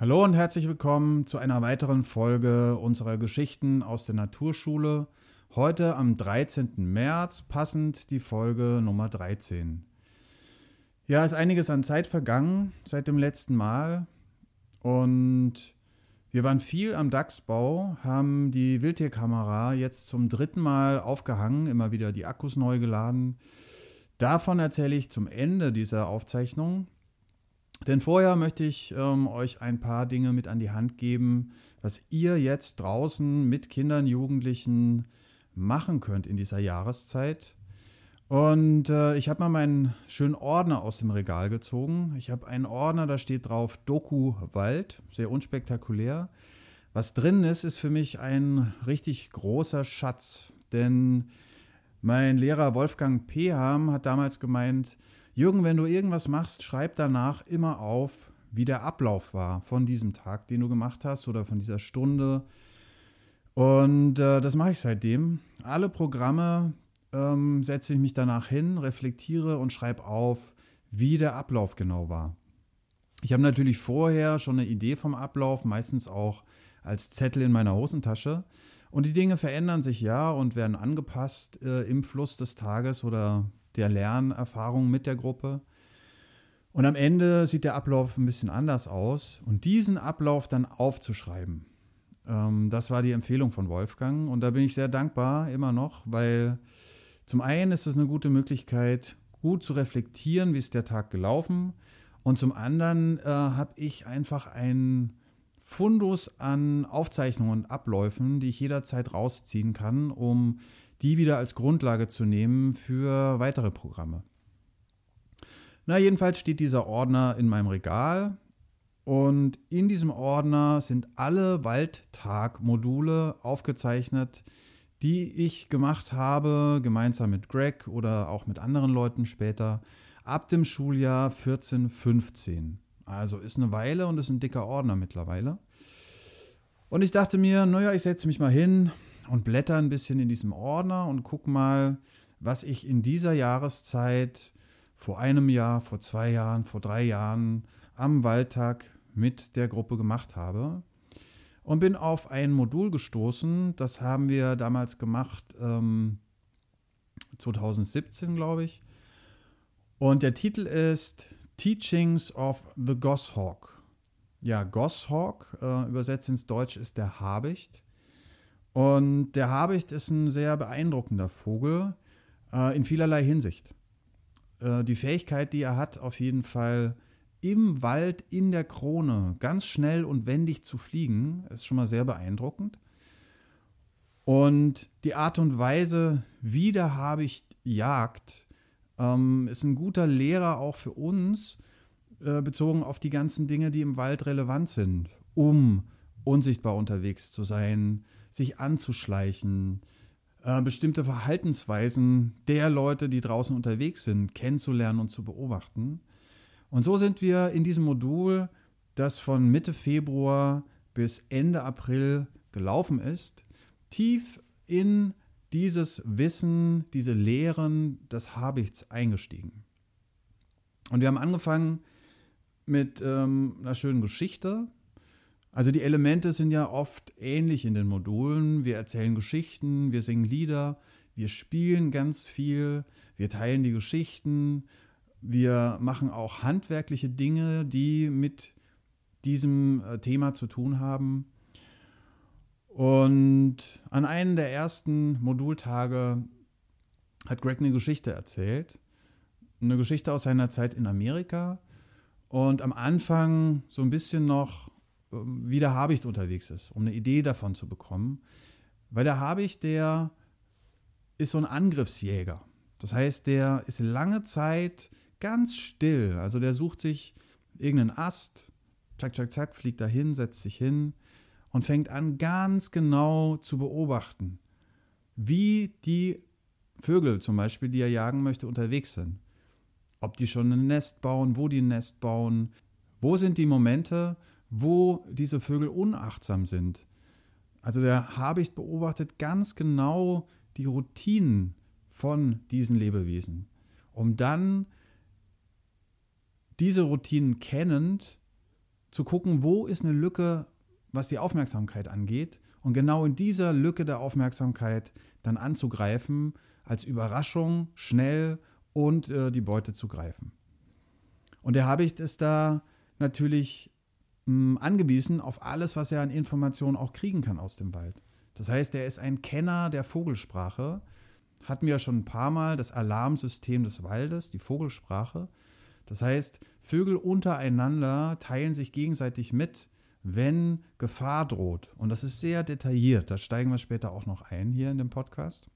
Hallo und herzlich willkommen zu einer weiteren Folge unserer Geschichten aus der Naturschule. Heute am 13. März, passend die Folge Nummer 13. Ja, ist einiges an Zeit vergangen seit dem letzten Mal und wir waren viel am Dachsbau, haben die Wildtierkamera jetzt zum dritten Mal aufgehangen, immer wieder die Akkus neu geladen. Davon erzähle ich zum Ende dieser Aufzeichnung. Denn vorher möchte ich ähm, euch ein paar Dinge mit an die Hand geben, was ihr jetzt draußen mit Kindern, Jugendlichen machen könnt in dieser Jahreszeit. Und äh, ich habe mal meinen schönen Ordner aus dem Regal gezogen. Ich habe einen Ordner, da steht drauf Doku Wald, sehr unspektakulär. Was drin ist, ist für mich ein richtig großer Schatz. Denn mein Lehrer Wolfgang Peham hat damals gemeint, Jürgen, wenn du irgendwas machst, schreib danach immer auf, wie der Ablauf war von diesem Tag, den du gemacht hast oder von dieser Stunde. Und äh, das mache ich seitdem. Alle Programme ähm, setze ich mich danach hin, reflektiere und schreibe auf, wie der Ablauf genau war. Ich habe natürlich vorher schon eine Idee vom Ablauf, meistens auch als Zettel in meiner Hosentasche. Und die Dinge verändern sich ja und werden angepasst äh, im Fluss des Tages oder der Lernerfahrung mit der Gruppe. Und am Ende sieht der Ablauf ein bisschen anders aus. Und diesen Ablauf dann aufzuschreiben, ähm, das war die Empfehlung von Wolfgang. Und da bin ich sehr dankbar, immer noch, weil zum einen ist es eine gute Möglichkeit, gut zu reflektieren, wie ist der Tag gelaufen. Und zum anderen äh, habe ich einfach einen Fundus an Aufzeichnungen und Abläufen, die ich jederzeit rausziehen kann, um die wieder als Grundlage zu nehmen für weitere Programme. Na, jedenfalls steht dieser Ordner in meinem Regal und in diesem Ordner sind alle Waldtag-Module aufgezeichnet, die ich gemacht habe, gemeinsam mit Greg oder auch mit anderen Leuten später, ab dem Schuljahr 14, 15. Also ist eine Weile und ist ein dicker Ordner mittlerweile. Und ich dachte mir, naja, ich setze mich mal hin, und blätter ein bisschen in diesem Ordner und guck mal, was ich in dieser Jahreszeit vor einem Jahr, vor zwei Jahren, vor drei Jahren am Waldtag mit der Gruppe gemacht habe. Und bin auf ein Modul gestoßen, das haben wir damals gemacht, ähm, 2017, glaube ich. Und der Titel ist Teachings of the Goshawk. Ja, Goshawk, äh, übersetzt ins Deutsch ist der Habicht. Und der Habicht ist ein sehr beeindruckender Vogel äh, in vielerlei Hinsicht. Äh, die Fähigkeit, die er hat, auf jeden Fall im Wald, in der Krone, ganz schnell und wendig zu fliegen, ist schon mal sehr beeindruckend. Und die Art und Weise, wie der Habicht jagt, ähm, ist ein guter Lehrer auch für uns, äh, bezogen auf die ganzen Dinge, die im Wald relevant sind, um unsichtbar unterwegs zu sein, sich anzuschleichen, äh, bestimmte Verhaltensweisen der Leute, die draußen unterwegs sind, kennenzulernen und zu beobachten. Und so sind wir in diesem Modul, das von Mitte Februar bis Ende April gelaufen ist, tief in dieses Wissen, diese Lehren des Habichts eingestiegen. Und wir haben angefangen mit ähm, einer schönen Geschichte, also die Elemente sind ja oft ähnlich in den Modulen. Wir erzählen Geschichten, wir singen Lieder, wir spielen ganz viel, wir teilen die Geschichten, wir machen auch handwerkliche Dinge, die mit diesem äh, Thema zu tun haben. Und an einem der ersten Modultage hat Greg eine Geschichte erzählt. Eine Geschichte aus seiner Zeit in Amerika. Und am Anfang so ein bisschen noch wie der Habicht unterwegs ist, um eine Idee davon zu bekommen. Weil der Habicht, der ist so ein Angriffsjäger. Das heißt, der ist lange Zeit ganz still. Also der sucht sich irgendeinen Ast, zack, zack, zack, fliegt dahin, setzt sich hin und fängt an, ganz genau zu beobachten, wie die Vögel zum Beispiel, die er jagen möchte, unterwegs sind. Ob die schon ein Nest bauen, wo die ein Nest bauen, wo sind die Momente, wo diese Vögel unachtsam sind. Also der Habicht beobachtet ganz genau die Routinen von diesen Lebewesen, um dann diese Routinen kennend zu gucken, wo ist eine Lücke, was die Aufmerksamkeit angeht und genau in dieser Lücke der Aufmerksamkeit dann anzugreifen, als Überraschung schnell und äh, die Beute zu greifen. Und der Habicht ist da natürlich mh, angewiesen auf alles, was er an Informationen auch kriegen kann aus dem Wald. Das heißt, er ist ein Kenner der Vogelsprache. Hatten wir schon ein paar Mal das Alarmsystem des Waldes, die Vogelsprache. Das heißt, Vögel untereinander teilen sich gegenseitig mit, wenn Gefahr droht. Und das ist sehr detailliert. Da steigen wir später auch noch ein hier in dem Podcast.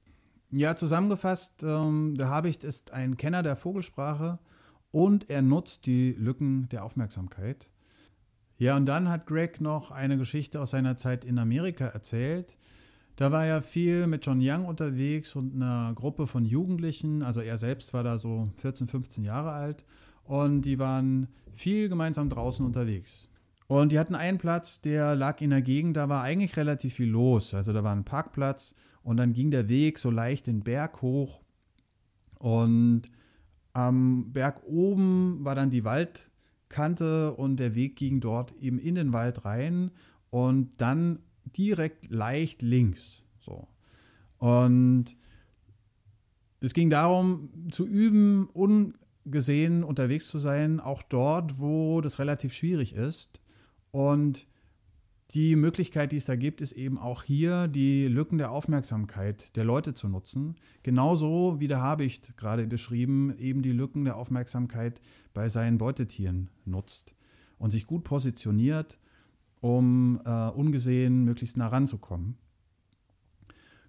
Ja, zusammengefasst, ähm, der Habicht ist ein Kenner der Vogelsprache und er nutzt die Lücken der Aufmerksamkeit. Ja, und dann hat Greg noch eine Geschichte aus seiner Zeit in Amerika erzählt. Da war er viel mit John Young unterwegs und einer Gruppe von Jugendlichen. Also er selbst war da so 14, 15 Jahre alt. Und die waren viel gemeinsam draußen unterwegs. Und die hatten einen Platz, der lag in der Gegend, da war eigentlich relativ viel los. Also da war ein Parkplatz und dann ging der Weg so leicht den Berg hoch. Und am Berg oben war dann die Waldkante und der Weg ging dort eben in den Wald rein und dann direkt leicht links. So. Und es ging darum, zu üben, ungesehen unterwegs zu sein, auch dort, wo das relativ schwierig ist. Und die Möglichkeit, die es da gibt, ist eben auch hier die Lücken der Aufmerksamkeit der Leute zu nutzen. Genauso wie der Habicht gerade beschrieben, eben die Lücken der Aufmerksamkeit bei seinen Beutetieren nutzt und sich gut positioniert, um äh, ungesehen möglichst nah ranzukommen.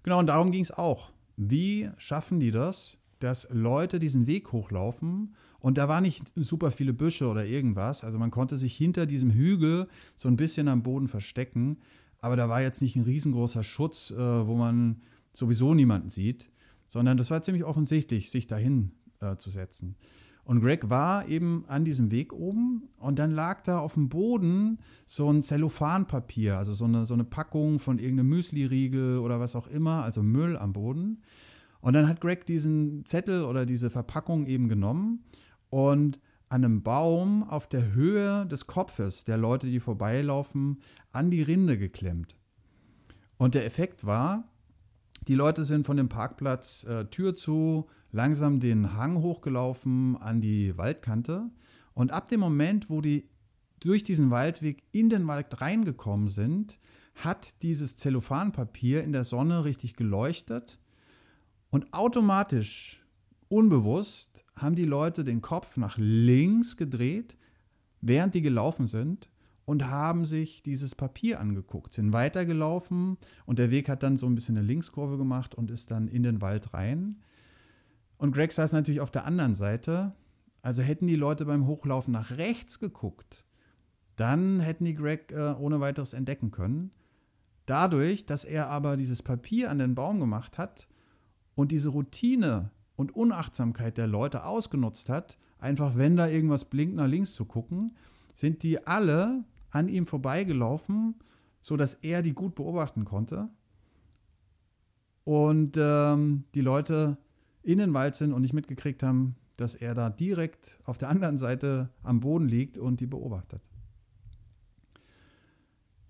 Genau, und darum ging es auch. Wie schaffen die das, dass Leute diesen Weg hochlaufen und da waren nicht super viele Büsche oder irgendwas. Also man konnte sich hinter diesem Hügel so ein bisschen am Boden verstecken. Aber da war jetzt nicht ein riesengroßer Schutz, äh, wo man sowieso niemanden sieht, sondern das war ziemlich offensichtlich, sich dahin äh, zu setzen. Und Greg war eben an diesem Weg oben und dann lag da auf dem Boden so ein Zellophanpapier, also so eine, so eine Packung von irgendeinem Müsli-Riegel oder was auch immer, also Müll am Boden. Und dann hat Greg diesen Zettel oder diese Verpackung eben genommen und an einem Baum auf der Höhe des Kopfes der Leute, die vorbeilaufen, an die Rinde geklemmt. Und der Effekt war, die Leute sind von dem Parkplatz äh, Tür zu, langsam den Hang hochgelaufen an die Waldkante. Und ab dem Moment, wo die durch diesen Waldweg in den Wald reingekommen sind, hat dieses Zellophanpapier in der Sonne richtig geleuchtet und automatisch unbewusst haben die Leute den Kopf nach links gedreht, während die gelaufen sind und haben sich dieses Papier angeguckt, sind weitergelaufen und der Weg hat dann so ein bisschen eine Linkskurve gemacht und ist dann in den Wald rein. Und Greg saß natürlich auf der anderen Seite. Also hätten die Leute beim Hochlaufen nach rechts geguckt, dann hätten die Greg äh, ohne weiteres entdecken können. Dadurch, dass er aber dieses Papier an den Baum gemacht hat und diese Routine und Unachtsamkeit der Leute ausgenutzt hat, einfach wenn da irgendwas blinkt, nach links zu gucken, sind die alle an ihm vorbeigelaufen, sodass er die gut beobachten konnte. Und ähm, die Leute in den Wald sind und nicht mitgekriegt haben, dass er da direkt auf der anderen Seite am Boden liegt und die beobachtet.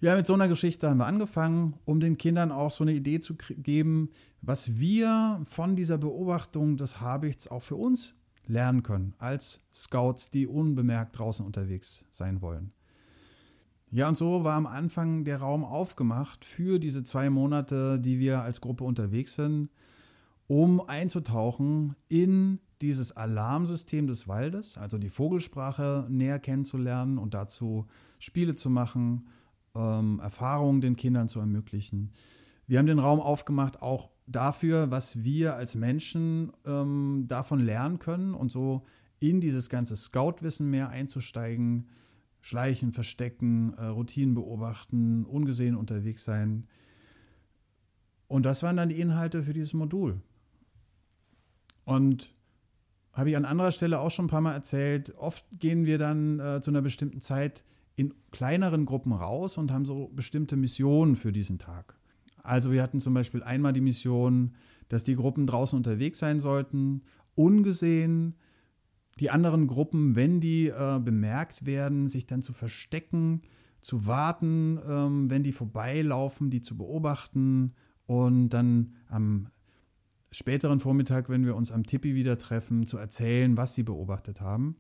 Ja, mit so einer Geschichte haben wir angefangen, um den Kindern auch so eine Idee zu geben, was wir von dieser Beobachtung des Habichts auch für uns lernen können, als Scouts, die unbemerkt draußen unterwegs sein wollen. Ja, und so war am Anfang der Raum aufgemacht für diese zwei Monate, die wir als Gruppe unterwegs sind, um einzutauchen in dieses Alarmsystem des Waldes, also die Vogelsprache näher kennenzulernen und dazu Spiele zu machen ähm, Erfahrungen den Kindern zu ermöglichen. Wir haben den Raum aufgemacht auch dafür, was wir als Menschen ähm, davon lernen können und so in dieses ganze Scout-Wissen mehr einzusteigen, schleichen, verstecken, äh, Routinen beobachten, ungesehen unterwegs sein. Und das waren dann die Inhalte für dieses Modul. Und habe ich an anderer Stelle auch schon ein paar Mal erzählt, oft gehen wir dann äh, zu einer bestimmten Zeit in kleineren Gruppen raus und haben so bestimmte Missionen für diesen Tag. Also wir hatten zum Beispiel einmal die Mission, dass die Gruppen draußen unterwegs sein sollten, ungesehen die anderen Gruppen, wenn die äh, bemerkt werden, sich dann zu verstecken, zu warten, ähm, wenn die vorbeilaufen, die zu beobachten und dann am späteren Vormittag, wenn wir uns am Tippi wieder treffen, zu erzählen, was sie beobachtet haben.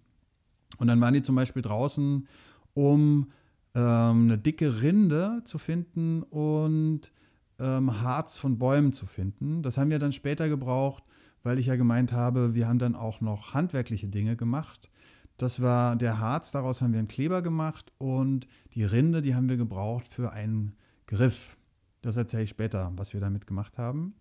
Und dann waren die zum Beispiel draußen, um ähm, eine dicke Rinde zu finden und ähm, Harz von Bäumen zu finden. Das haben wir dann später gebraucht, weil ich ja gemeint habe, wir haben dann auch noch handwerkliche Dinge gemacht. Das war der Harz, daraus haben wir einen Kleber gemacht und die Rinde, die haben wir gebraucht für einen Griff. Das erzähle ich später, was wir damit gemacht haben.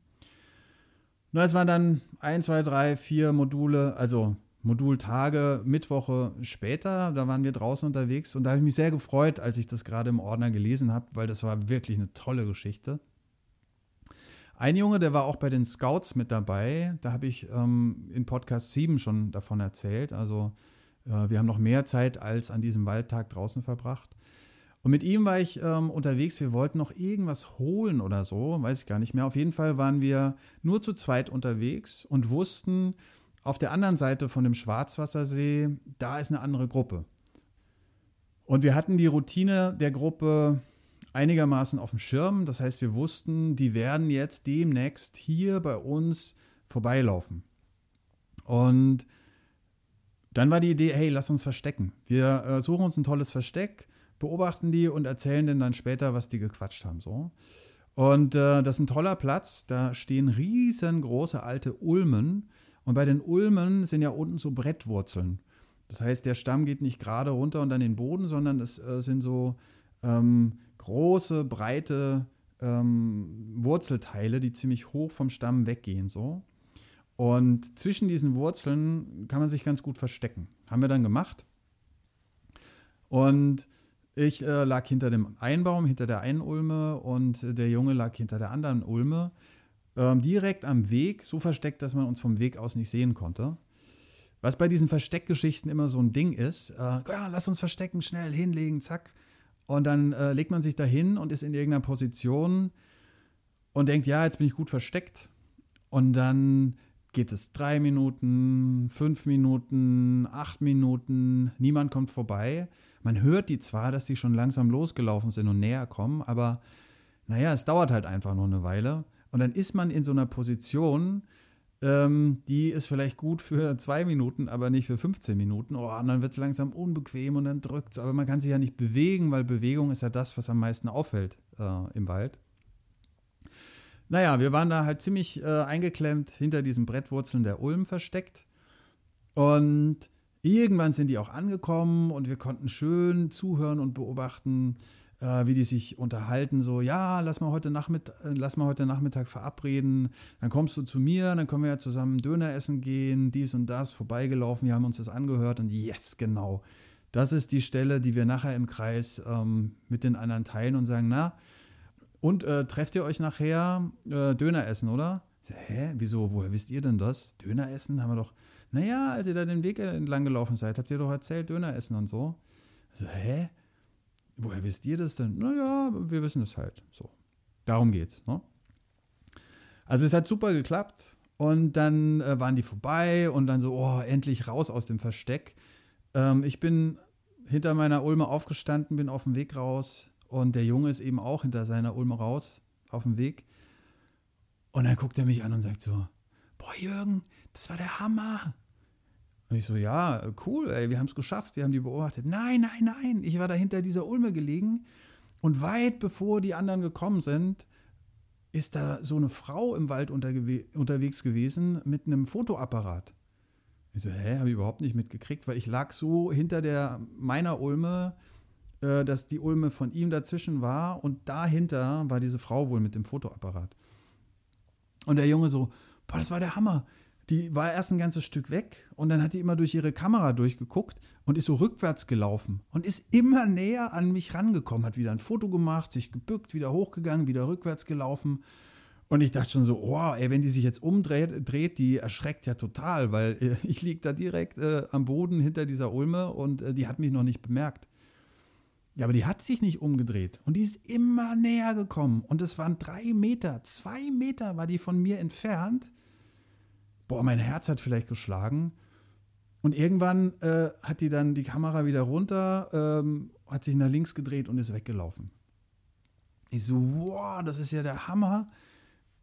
Na, es waren dann ein, zwei, drei, vier Module, also Modultage, Mittwoche später. Da waren wir draußen unterwegs und da habe ich mich sehr gefreut, als ich das gerade im Ordner gelesen habe, weil das war wirklich eine tolle Geschichte. Ein Junge, der war auch bei den Scouts mit dabei. Da habe ich ähm, in Podcast 7 schon davon erzählt. Also äh, wir haben noch mehr Zeit als an diesem Waldtag draußen verbracht. Und mit ihm war ich ähm, unterwegs. Wir wollten noch irgendwas holen oder so, weiß ich gar nicht mehr. Auf jeden Fall waren wir nur zu zweit unterwegs und wussten, auf der anderen Seite von dem Schwarzwassersee, da ist eine andere Gruppe. Und wir hatten die Routine der Gruppe einigermaßen auf dem Schirm. Das heißt, wir wussten, die werden jetzt demnächst hier bei uns vorbeilaufen. Und dann war die Idee, hey, lass uns verstecken. Wir äh, suchen uns ein tolles Versteck, beobachten die und erzählen denen dann später, was die gequatscht haben. So. Und äh, das ist ein toller Platz. Da stehen riesengroße alte Ulmen. Und bei den Ulmen sind ja unten so Brettwurzeln. Das heißt, der Stamm geht nicht gerade runter und an den Boden, sondern es äh, sind so ähm, große, breite ähm, Wurzelteile, die ziemlich hoch vom Stamm weggehen. So. Und zwischen diesen Wurzeln kann man sich ganz gut verstecken. Haben wir dann gemacht. Und ich äh, lag hinter dem einen Baum, hinter der einen Ulme und der Junge lag hinter der anderen Ulme ähm, direkt am Weg, so versteckt, dass man uns vom Weg aus nicht sehen konnte. Was bei diesen Versteckgeschichten immer so ein Ding ist, äh, ja, lass uns verstecken, schnell hinlegen, zack. Und dann äh, legt man sich da hin und ist in irgendeiner Position und denkt, ja, jetzt bin ich gut versteckt. Und dann geht es drei Minuten, fünf Minuten, acht Minuten, niemand kommt vorbei. Man hört die zwar, dass die schon langsam losgelaufen sind und näher kommen, aber naja, es dauert halt einfach noch eine Weile. Und dann ist man in so einer Position, ähm, die ist vielleicht gut für zwei Minuten, aber nicht für 15 Minuten. Oh, und dann wird es langsam unbequem und dann drückt es. Aber man kann sich ja nicht bewegen, weil Bewegung ist ja das, was am meisten auffällt äh, im Wald. Naja, wir waren da halt ziemlich äh, eingeklemmt hinter diesen Brettwurzeln der Ulm versteckt. Und irgendwann sind die auch angekommen und wir konnten schön zuhören und beobachten, äh, wie die sich unterhalten, so, ja, lass mal, heute Nachmittag, äh, lass mal heute Nachmittag verabreden, dann kommst du zu mir, dann können wir ja zusammen Döner essen gehen, dies und das, vorbeigelaufen, wir haben uns das angehört und yes, genau. Das ist die Stelle, die wir nachher im Kreis ähm, mit den anderen teilen und sagen, na, und äh, trefft ihr euch nachher äh, Döner essen, oder? So, hä, wieso, woher wisst ihr denn das? Döner essen haben wir doch, naja, als ihr da den Weg entlang gelaufen seid, habt ihr doch erzählt, Döner essen und so. So, hä? Woher wisst ihr das denn? Naja, wir wissen es halt. So. Darum geht's. Ne? Also es hat super geklappt. Und dann äh, waren die vorbei und dann so, oh, endlich raus aus dem Versteck. Ähm, ich bin hinter meiner Ulme aufgestanden, bin auf dem Weg raus und der Junge ist eben auch hinter seiner Ulme raus auf dem Weg. Und dann guckt er mich an und sagt so, boah Jürgen, das war der Hammer. Und ich so, ja, cool, ey, wir haben es geschafft, wir haben die beobachtet. Nein, nein, nein, ich war da hinter dieser Ulme gelegen und weit bevor die anderen gekommen sind, ist da so eine Frau im Wald unterwegs gewesen mit einem Fotoapparat. Ich so, hä, habe ich überhaupt nicht mitgekriegt, weil ich lag so hinter der meiner Ulme, äh, dass die Ulme von ihm dazwischen war und dahinter war diese Frau wohl mit dem Fotoapparat. Und der Junge so, boah, das war der Hammer die war erst ein ganzes Stück weg und dann hat die immer durch ihre Kamera durchgeguckt und ist so rückwärts gelaufen und ist immer näher an mich rangekommen, hat wieder ein Foto gemacht, sich gebückt, wieder hochgegangen, wieder rückwärts gelaufen. Und ich dachte schon so, oh, ey, wenn die sich jetzt umdreht, dreht, die erschreckt ja total, weil äh, ich liege da direkt äh, am Boden hinter dieser Ulme und äh, die hat mich noch nicht bemerkt. Ja, aber die hat sich nicht umgedreht und die ist immer näher gekommen und es waren drei Meter, zwei Meter war die von mir entfernt boah, mein Herz hat vielleicht geschlagen. Und irgendwann äh, hat die dann die Kamera wieder runter, ähm, hat sich nach links gedreht und ist weggelaufen. Ich so, wow, das ist ja der Hammer.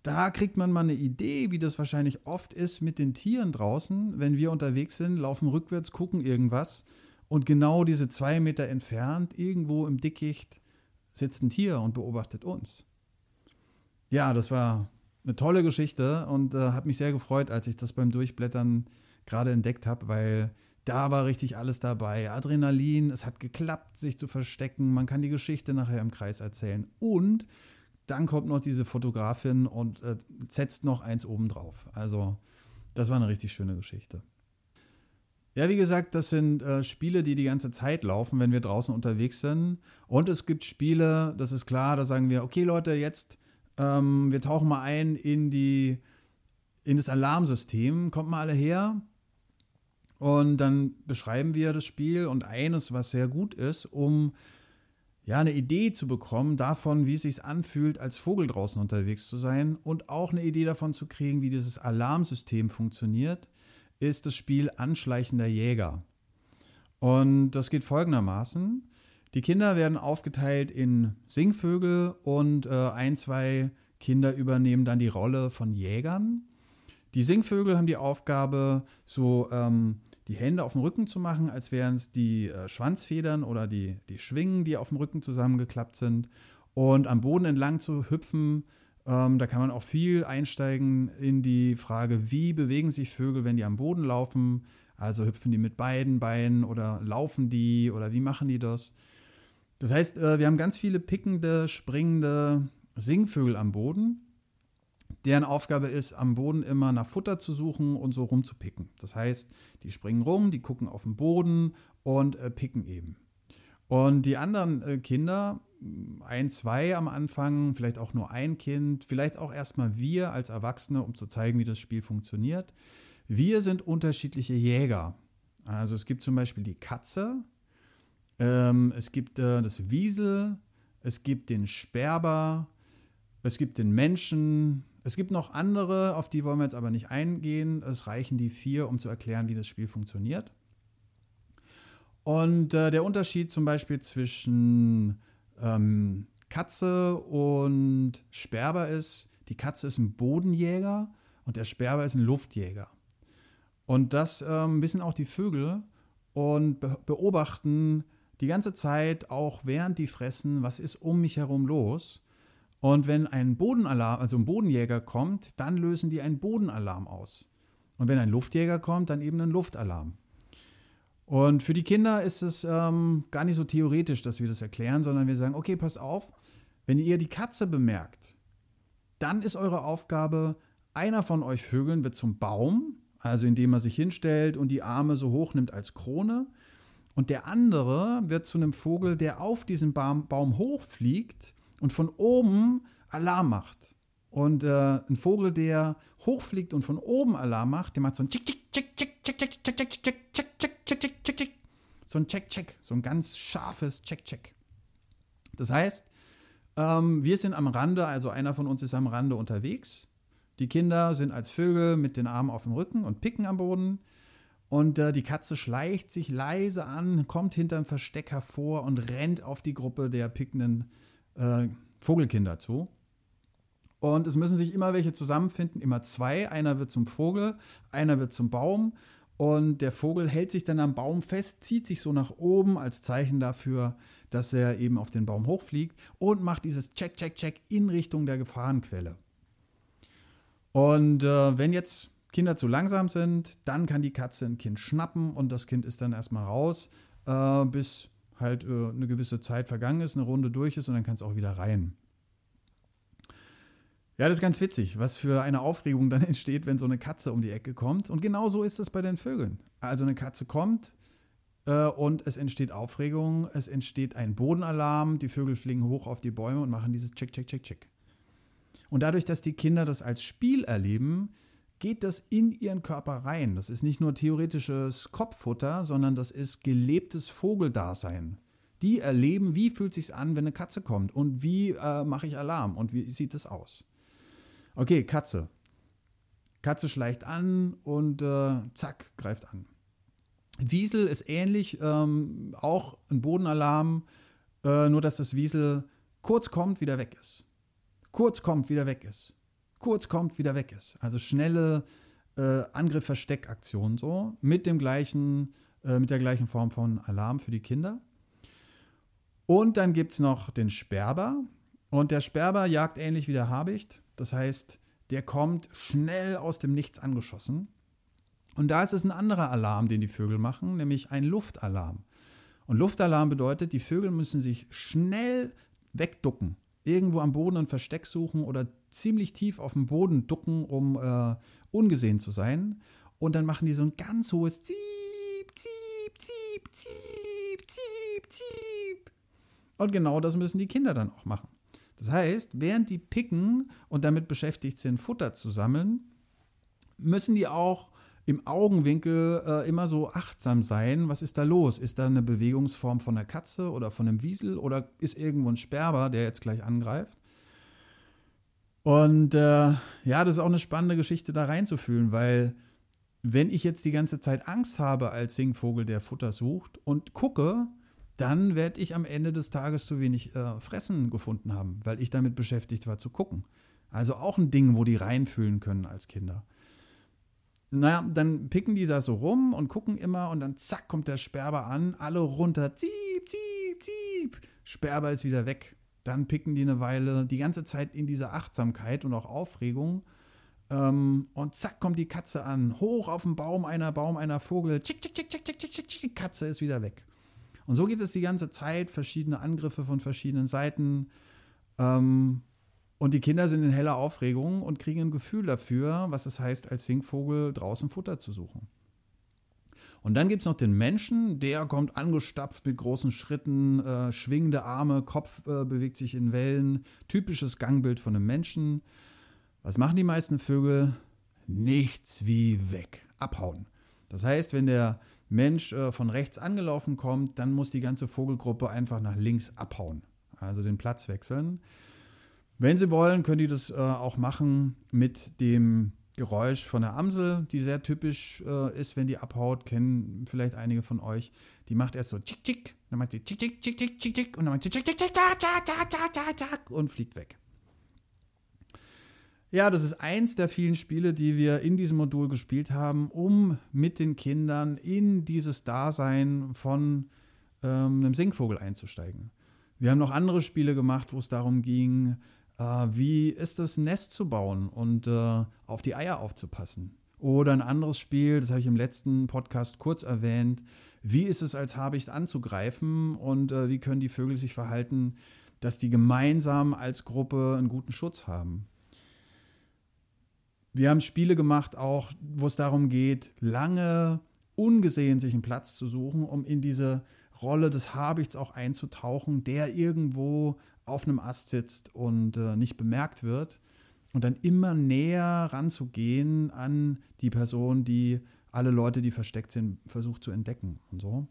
Da kriegt man mal eine Idee, wie das wahrscheinlich oft ist mit den Tieren draußen. Wenn wir unterwegs sind, laufen rückwärts, gucken irgendwas und genau diese zwei Meter entfernt, irgendwo im Dickicht, sitzt ein Tier und beobachtet uns. Ja, das war eine tolle Geschichte und äh, hat mich sehr gefreut, als ich das beim Durchblättern gerade entdeckt habe, weil da war richtig alles dabei. Adrenalin, es hat geklappt, sich zu verstecken, man kann die Geschichte nachher im Kreis erzählen und dann kommt noch diese Fotografin und äh, setzt noch eins obendrauf. Also, das war eine richtig schöne Geschichte. Ja, wie gesagt, das sind äh, Spiele, die die ganze Zeit laufen, wenn wir draußen unterwegs sind. Und es gibt Spiele, das ist klar, da sagen wir, okay Leute, jetzt, ähm, wir tauchen mal ein in die, in das Alarmsystem, kommt mal alle her. Und dann beschreiben wir das Spiel und eines, was sehr gut ist, um ja, eine Idee zu bekommen davon, wie es sich anfühlt, als Vogel draußen unterwegs zu sein und auch eine Idee davon zu kriegen, wie dieses Alarmsystem funktioniert, ist das Spiel Anschleichender Jäger. Und das geht folgendermaßen. Die Kinder werden aufgeteilt in Singvögel und äh, ein, zwei Kinder übernehmen dann die Rolle von Jägern. Die Singvögel haben die Aufgabe, so ähm, die Hände auf dem Rücken zu machen, als wären es die äh, Schwanzfedern oder die, die Schwingen, die auf dem Rücken zusammengeklappt sind. Und am Boden entlang zu hüpfen, ähm, da kann man auch viel einsteigen in die Frage, wie bewegen sich Vögel, wenn die am Boden laufen. Also hüpfen die mit beiden Beinen oder laufen die oder wie machen die das? Das heißt, äh, wir haben ganz viele pickende, springende Singvögel am Boden deren Aufgabe ist, am Boden immer nach Futter zu suchen und so rumzupicken. Das heißt, die springen rum, die gucken auf den Boden und äh, picken eben. Und die anderen äh, Kinder, ein, zwei am Anfang, vielleicht auch nur ein Kind, vielleicht auch erstmal wir als Erwachsene, um zu zeigen, wie das Spiel funktioniert. Wir sind unterschiedliche Jäger. Also es gibt zum Beispiel die Katze, ähm, es gibt äh, das Wiesel, es gibt den Sperber, es gibt den Menschen, es gibt noch andere, auf die wollen wir jetzt aber nicht eingehen. Es reichen die vier, um zu erklären, wie das Spiel funktioniert. Und äh, der Unterschied zum Beispiel zwischen ähm, Katze und Sperber ist, die Katze ist ein Bodenjäger und der Sperber ist ein Luftjäger. Und das ähm, wissen auch die Vögel und be beobachten die ganze Zeit, auch während die fressen, was ist um mich herum los. Und wenn ein Bodenalarm, also ein Bodenjäger kommt, dann lösen die einen Bodenalarm aus. Und wenn ein Luftjäger kommt, dann eben einen Luftalarm. Und für die Kinder ist es ähm, gar nicht so theoretisch, dass wir das erklären, sondern wir sagen, okay, pass auf, wenn ihr die Katze bemerkt, dann ist eure Aufgabe, einer von euch Vögeln wird zum Baum, also indem er sich hinstellt und die Arme so hoch nimmt als Krone. Und der andere wird zu einem Vogel, der auf diesen Baum, Baum hochfliegt und von oben Alarm macht. Und äh, ein Vogel, der hochfliegt und von oben Alarm macht, der macht so ein Chick, Chick, Chick, Chick, Chick, Chick, Chick, Chick, Chick, Chick, Chick, Chick, Chick, Chick, Chick. So ein Check, Check, so ein ganz scharfes Check, Check. Das heißt, ähm, wir sind am Rande, also einer von uns ist am Rande unterwegs. Die Kinder sind als Vögel mit den Armen auf dem Rücken und picken am Boden. Und äh, die Katze schleicht sich leise an, kommt hinterm Versteck hervor und rennt auf die Gruppe der pickenden äh, Vogelkinder zu. Und es müssen sich immer welche zusammenfinden, immer zwei. Einer wird zum Vogel, einer wird zum Baum. Und der Vogel hält sich dann am Baum fest, zieht sich so nach oben als Zeichen dafür, dass er eben auf den Baum hochfliegt und macht dieses Check, Check, Check in Richtung der Gefahrenquelle. Und äh, wenn jetzt Kinder zu langsam sind, dann kann die Katze ein Kind schnappen und das Kind ist dann erstmal raus, äh, bis halt äh, eine gewisse Zeit vergangen ist, eine Runde durch ist und dann kann es auch wieder rein. Ja, das ist ganz witzig, was für eine Aufregung dann entsteht, wenn so eine Katze um die Ecke kommt. Und genau so ist es bei den Vögeln. Also eine Katze kommt äh, und es entsteht Aufregung, es entsteht ein Bodenalarm, die Vögel fliegen hoch auf die Bäume und machen dieses Check, Check, Check, Check. Und dadurch, dass die Kinder das als Spiel erleben, geht das in ihren Körper rein. Das ist nicht nur theoretisches Kopffutter, sondern das ist gelebtes Vogeldasein. Die erleben, wie fühlt es sich an, wenn eine Katze kommt und wie äh, mache ich Alarm und wie sieht es aus. Okay, Katze. Katze schleicht an und äh, zack, greift an. Wiesel ist ähnlich, ähm, auch ein Bodenalarm, äh, nur dass das Wiesel kurz kommt, wieder weg ist. Kurz kommt, wieder weg ist. Kurz kommt, wieder weg ist. Also schnelle äh, Angriff-Versteck-Aktion so, mit dem gleichen, äh, mit der gleichen Form von Alarm für die Kinder. Und dann gibt es noch den Sperber. Und der Sperber jagt ähnlich wie der Habicht. Das heißt, der kommt schnell aus dem Nichts angeschossen. Und da ist es ein anderer Alarm, den die Vögel machen, nämlich ein Luftalarm. Und Luftalarm bedeutet, die Vögel müssen sich schnell wegducken, irgendwo am Boden ein Versteck suchen oder ziemlich tief auf dem Boden ducken, um äh, ungesehen zu sein. Und dann machen die so ein ganz hohes Ziep, Ziep, Ziep, Ziep, Ziep, Ziep. Und genau das müssen die Kinder dann auch machen. Das heißt, während die picken und damit beschäftigt sind, Futter zu sammeln, müssen die auch im Augenwinkel äh, immer so achtsam sein. Was ist da los? Ist da eine Bewegungsform von einer Katze oder von einem Wiesel oder ist irgendwo ein Sperber, der jetzt gleich angreift? Und äh, ja, das ist auch eine spannende Geschichte, da reinzufühlen, weil wenn ich jetzt die ganze Zeit Angst habe als Singvogel, der Futter sucht und gucke, dann werde ich am Ende des Tages zu wenig äh, Fressen gefunden haben, weil ich damit beschäftigt war zu gucken. Also auch ein Ding, wo die reinfühlen können als Kinder. Naja, dann picken die da so rum und gucken immer und dann zack kommt der Sperber an, alle runter, ziep, ziep, ziep. Sperber ist wieder weg. Dann picken die eine Weile, die ganze Zeit in dieser Achtsamkeit und auch Aufregung. Ähm, und zack kommt die Katze an, hoch auf dem Baum einer, Baum einer Vogel, tschick, tschick, tschick, tschick, tschick, tschick, tschick, Katze ist wieder weg. Und so geht es die ganze Zeit, verschiedene Angriffe von verschiedenen Seiten. Ähm, und die Kinder sind in heller Aufregung und kriegen ein Gefühl dafür, was es heißt, als Singvogel draußen Futter zu suchen. Und dann gibt es noch den Menschen, der kommt angestapft mit großen Schritten, äh, schwingende Arme, Kopf äh, bewegt sich in Wellen, typisches Gangbild von einem Menschen. Was machen die meisten Vögel? Nichts wie weg, abhauen. Das heißt, wenn der Mensch äh, von rechts angelaufen kommt, dann muss die ganze Vogelgruppe einfach nach links abhauen, also den Platz wechseln. Wenn Sie wollen, können die das äh, auch machen mit dem Geräusch von der Amsel, die sehr typisch äh, ist, wenn die abhaut, kennen vielleicht einige von euch. Die macht erst so tschick, tschick, dann macht sie tschick, tschick, tschick, tschick, tschick, tschick und dann macht sie tschick, tschick, tschick, tschick, tschick, tschick, tschick und fliegt weg. Ja, das ist eins der vielen Spiele, die wir in diesem Modul gespielt haben, um mit den Kindern in dieses Dasein von ähm, einem Singvogel einzusteigen. Wir haben noch andere Spiele gemacht, wo es darum ging, äh, wie ist es, ein Nest zu bauen und äh, auf die Eier aufzupassen. Oder ein anderes Spiel, das habe ich im letzten Podcast kurz erwähnt, wie ist es als Habicht anzugreifen und äh, wie können die Vögel sich verhalten, dass die gemeinsam als Gruppe einen guten Schutz haben. Wir haben Spiele gemacht, auch wo es darum geht, lange ungesehen sich einen Platz zu suchen, um in diese Rolle des Habichts auch einzutauchen, der irgendwo auf einem Ast sitzt und äh, nicht bemerkt wird. Und dann immer näher ranzugehen an die Person, die alle Leute, die versteckt sind, versucht zu entdecken und so.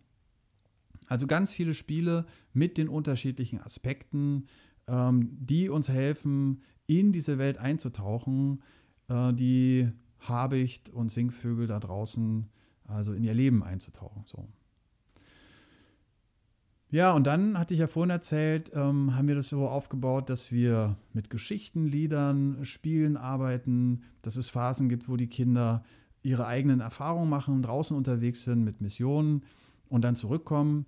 Also ganz viele Spiele mit den unterschiedlichen Aspekten, ähm, die uns helfen, in diese Welt einzutauchen, äh, die Habicht und Singvögel da draußen, also in ihr Leben einzutauchen. So. Ja, und dann hatte ich ja vorhin erzählt, ähm, haben wir das so aufgebaut, dass wir mit Geschichten, Liedern, Spielen arbeiten, dass es Phasen gibt, wo die Kinder ihre eigenen Erfahrungen machen, draußen unterwegs sind mit Missionen und dann zurückkommen.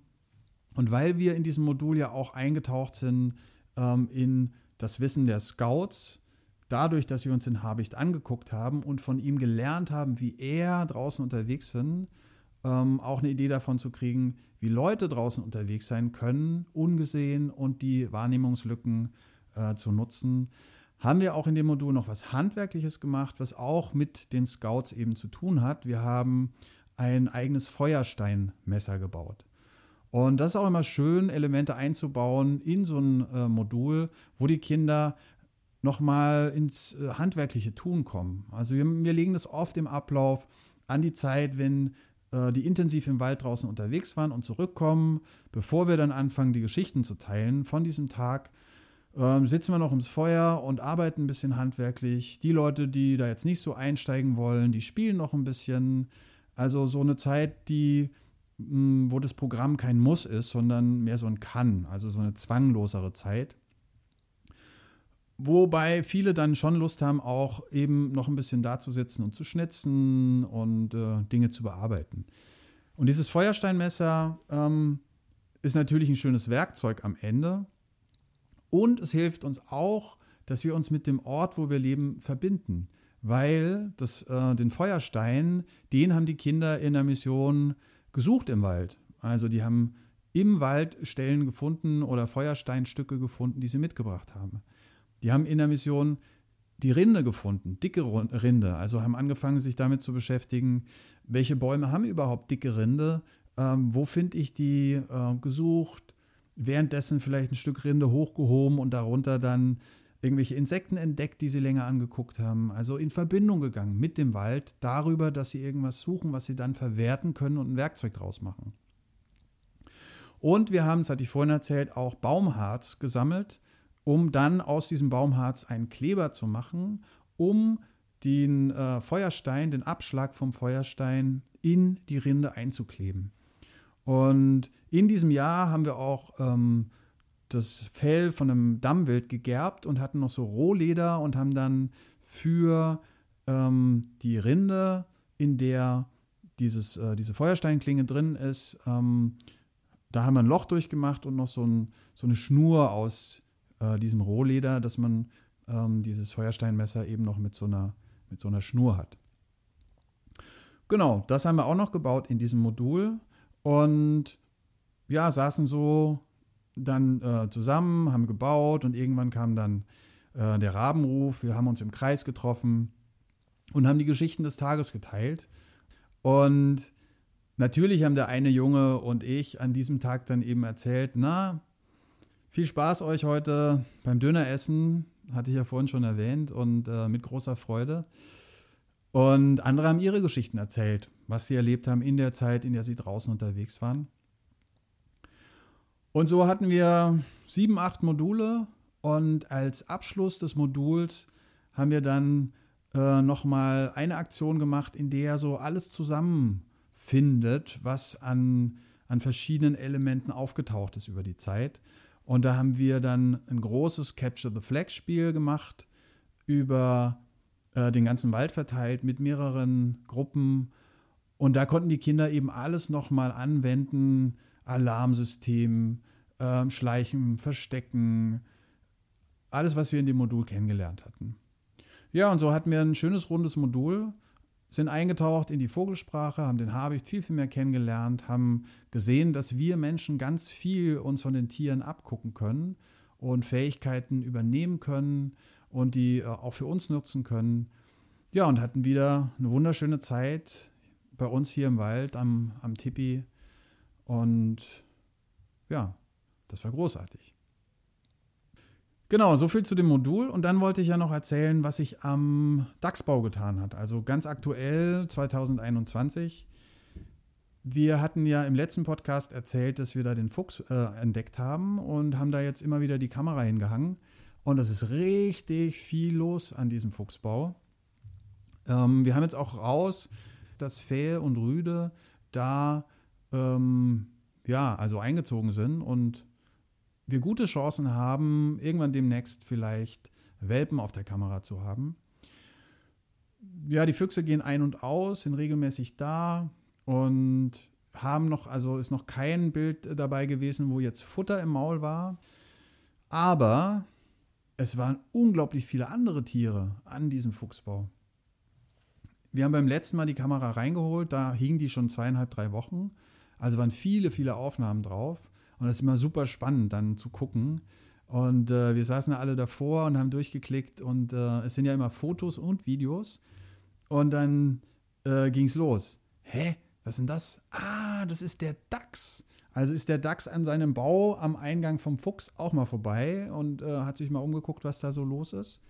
Und weil wir in diesem Modul ja auch eingetaucht sind ähm, in das Wissen der Scouts, dadurch, dass wir uns den Habicht angeguckt haben und von ihm gelernt haben, wie er draußen unterwegs sind, ähm, auch eine Idee davon zu kriegen, wie Leute draußen unterwegs sein können, ungesehen und die Wahrnehmungslücken äh, zu nutzen. Haben wir auch in dem Modul noch was Handwerkliches gemacht, was auch mit den Scouts eben zu tun hat. Wir haben ein eigenes Feuersteinmesser gebaut. Und das ist auch immer schön, Elemente einzubauen in so ein äh, Modul, wo die Kinder nochmal ins äh, handwerkliche Tun kommen. Also wir, wir legen das oft im Ablauf an die Zeit, wenn die intensiv im Wald draußen unterwegs waren und zurückkommen, bevor wir dann anfangen, die Geschichten zu teilen von diesem Tag, ähm, sitzen wir noch ums Feuer und arbeiten ein bisschen handwerklich. Die Leute, die da jetzt nicht so einsteigen wollen, die spielen noch ein bisschen. Also so eine Zeit, die wo das Programm kein Muss ist, sondern mehr so ein Kann, also so eine zwanglosere Zeit. Wobei viele dann schon Lust haben, auch eben noch ein bisschen da zu sitzen und zu schnitzen und äh, Dinge zu bearbeiten. Und dieses Feuersteinmesser ähm, ist natürlich ein schönes Werkzeug am Ende. Und es hilft uns auch, dass wir uns mit dem Ort, wo wir leben, verbinden. Weil das, äh, den Feuerstein, den haben die Kinder in der Mission gesucht im Wald. Also die haben im Wald Stellen gefunden oder Feuersteinstücke gefunden, die sie mitgebracht haben. Die haben in der Mission die Rinde gefunden, dicke Rinde. Also haben angefangen, sich damit zu beschäftigen, welche Bäume haben überhaupt dicke Rinde, ähm, wo finde ich die äh, gesucht, währenddessen vielleicht ein Stück Rinde hochgehoben und darunter dann irgendwelche Insekten entdeckt, die sie länger angeguckt haben. Also in Verbindung gegangen mit dem Wald darüber, dass sie irgendwas suchen, was sie dann verwerten können und ein Werkzeug draus machen. Und wir haben, das hatte ich vorhin erzählt, auch Baumharz gesammelt um dann aus diesem Baumharz einen Kleber zu machen, um den äh, Feuerstein, den Abschlag vom Feuerstein in die Rinde einzukleben. Und in diesem Jahr haben wir auch ähm, das Fell von einem Dammwild gegerbt und hatten noch so Rohleder und haben dann für ähm, die Rinde, in der dieses, äh, diese Feuersteinklinge drin ist, ähm, da haben wir ein Loch durchgemacht und noch so, ein, so eine Schnur aus äh, diesem Rohleder, dass man ähm, dieses Feuersteinmesser eben noch mit so, einer, mit so einer Schnur hat. Genau, das haben wir auch noch gebaut in diesem Modul und ja, saßen so dann äh, zusammen, haben gebaut und irgendwann kam dann äh, der Rabenruf. Wir haben uns im Kreis getroffen und haben die Geschichten des Tages geteilt. Und natürlich haben der eine Junge und ich an diesem Tag dann eben erzählt, na, viel Spaß euch heute beim Döneressen, hatte ich ja vorhin schon erwähnt und äh, mit großer Freude. Und andere haben ihre Geschichten erzählt, was sie erlebt haben in der Zeit, in der sie draußen unterwegs waren. Und so hatten wir sieben, acht Module und als Abschluss des Moduls haben wir dann äh, nochmal eine Aktion gemacht, in der so alles zusammenfindet, was an, an verschiedenen Elementen aufgetaucht ist über die Zeit. Und da haben wir dann ein großes Capture the Flag Spiel gemacht über äh, den ganzen Wald verteilt mit mehreren Gruppen. Und da konnten die Kinder eben alles nochmal anwenden: Alarmsystem, äh, Schleichen, Verstecken, alles, was wir in dem Modul kennengelernt hatten. Ja, und so hatten wir ein schönes rundes Modul sind eingetaucht in die Vogelsprache, haben den Habicht viel, viel mehr kennengelernt, haben gesehen, dass wir Menschen ganz viel uns von den Tieren abgucken können und Fähigkeiten übernehmen können und die äh, auch für uns nutzen können. Ja, und hatten wieder eine wunderschöne Zeit bei uns hier im Wald am, am Tipi. Und ja, das war großartig. Genau, so viel zu dem Modul. Und dann wollte ich ja noch erzählen, was sich am DAX-Bau getan hat. Also ganz aktuell 2021. Wir hatten ja im letzten Podcast erzählt, dass wir da den Fuchs äh, entdeckt haben und haben da jetzt immer wieder die Kamera hingehangen. Und es ist richtig viel los an diesem Fuchsbau. Ähm, wir haben jetzt auch raus, dass Fähe und Rüde da ähm, ja, also eingezogen sind und wir gute Chancen haben, irgendwann demnächst vielleicht Welpen auf der Kamera zu haben. Ja, die Füchse gehen ein und aus, sind regelmäßig da und haben noch, also ist noch kein Bild dabei gewesen, wo jetzt Futter im Maul war. Aber es waren unglaublich viele andere Tiere an diesem Fuchsbau. Wir haben beim letzten Mal die Kamera reingeholt, da hingen die schon zweieinhalb, drei Wochen. Also waren viele, viele Aufnahmen drauf. Und das ist immer super spannend, dann zu gucken. Und äh, wir saßen alle davor und haben durchgeklickt und äh, es sind ja immer Fotos und Videos. Und dann äh, ging es los. Hä? Was ist denn das? Ah, das ist der Dachs. Also ist der Dachs an seinem Bau am Eingang vom Fuchs auch mal vorbei und äh, hat sich mal umgeguckt, was da so los ist.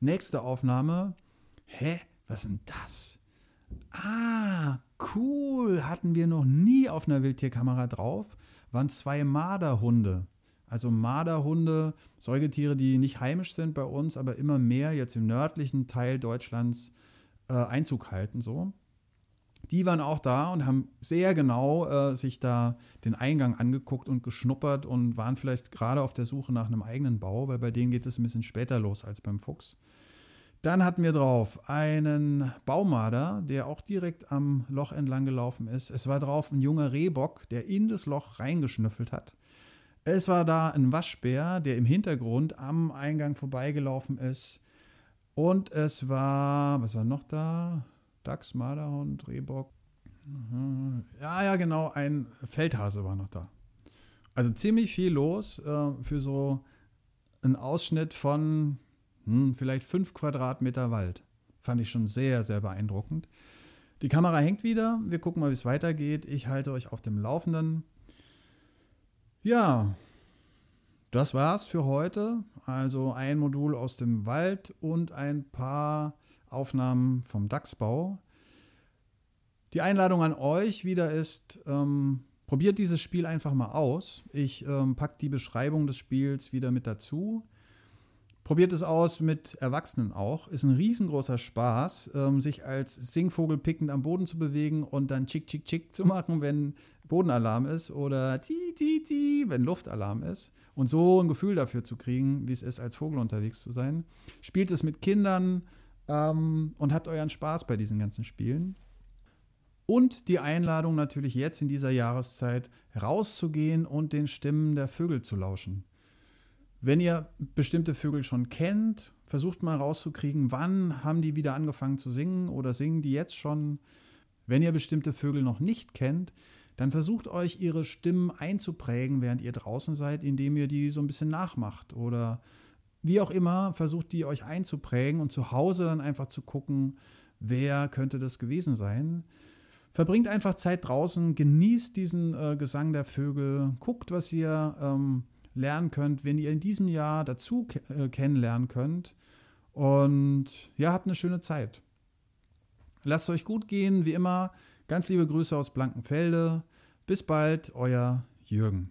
Nächste Aufnahme. Hä? Was ist denn das? Ah, cool. Hatten wir noch nie auf einer Wildtierkamera drauf waren zwei Marderhunde. Also Marderhunde, Säugetiere, die nicht heimisch sind bei uns, aber immer mehr jetzt im nördlichen Teil Deutschlands äh, Einzug halten. So. Die waren auch da und haben sehr genau äh, sich da den Eingang angeguckt und geschnuppert und waren vielleicht gerade auf der Suche nach einem eigenen Bau, weil bei denen geht es ein bisschen später los als beim Fuchs. Dann hatten wir drauf einen Baumarder, der auch direkt am Loch entlang gelaufen ist. Es war drauf ein junger Rehbock, der in das Loch reingeschnüffelt hat. Es war da ein Waschbär, der im Hintergrund am Eingang vorbeigelaufen ist. Und es war, was war noch da? Dachs, Marderhund, Rehbock. Ja, ja, genau, ein Feldhase war noch da. Also ziemlich viel los äh, für so einen Ausschnitt von hm, vielleicht fünf Quadratmeter Wald. Fand ich schon sehr, sehr beeindruckend. Die Kamera hängt wieder. Wir gucken mal, wie es weitergeht. Ich halte euch auf dem Laufenden. Ja, das war's für heute. Also ein Modul aus dem Wald und ein paar Aufnahmen vom Dachsbau. Die Einladung an euch wieder ist, ähm, probiert dieses Spiel einfach mal aus. Ich ähm, packe die Beschreibung des Spiels wieder mit dazu. Probiert es aus mit Erwachsenen auch. Ist ein riesengroßer Spaß, ähm, sich als Singvogel pickend am Boden zu bewegen und dann tschick, tschick, tschick zu machen, wenn Bodenalarm ist oder ti, ti, ti, wenn Luftalarm ist. Und so ein Gefühl dafür zu kriegen, wie es ist, als Vogel unterwegs zu sein. Spielt es mit Kindern ähm, und habt euren Spaß bei diesen ganzen Spielen. Und die Einladung natürlich jetzt in dieser Jahreszeit rauszugehen und den Stimmen der Vögel zu lauschen. Wenn ihr bestimmte Vögel schon kennt, versucht mal rauszukriegen, wann haben die wieder angefangen zu singen oder singen die jetzt schon. Wenn ihr bestimmte Vögel noch nicht kennt, dann versucht euch ihre Stimmen einzuprägen, während ihr draußen seid, indem ihr die so ein bisschen nachmacht oder wie auch immer, versucht die euch einzuprägen und zu Hause dann einfach zu gucken, wer könnte das gewesen sein. Verbringt einfach Zeit draußen, genießt diesen äh, Gesang der Vögel, guckt, was ihr ähm, lernen könnt, wenn ihr in diesem Jahr dazu äh, kennenlernen könnt. Und ja, habt eine schöne Zeit. Lasst es euch gut gehen, wie immer. Ganz liebe Grüße aus Blankenfelde. Bis bald, euer Jürgen.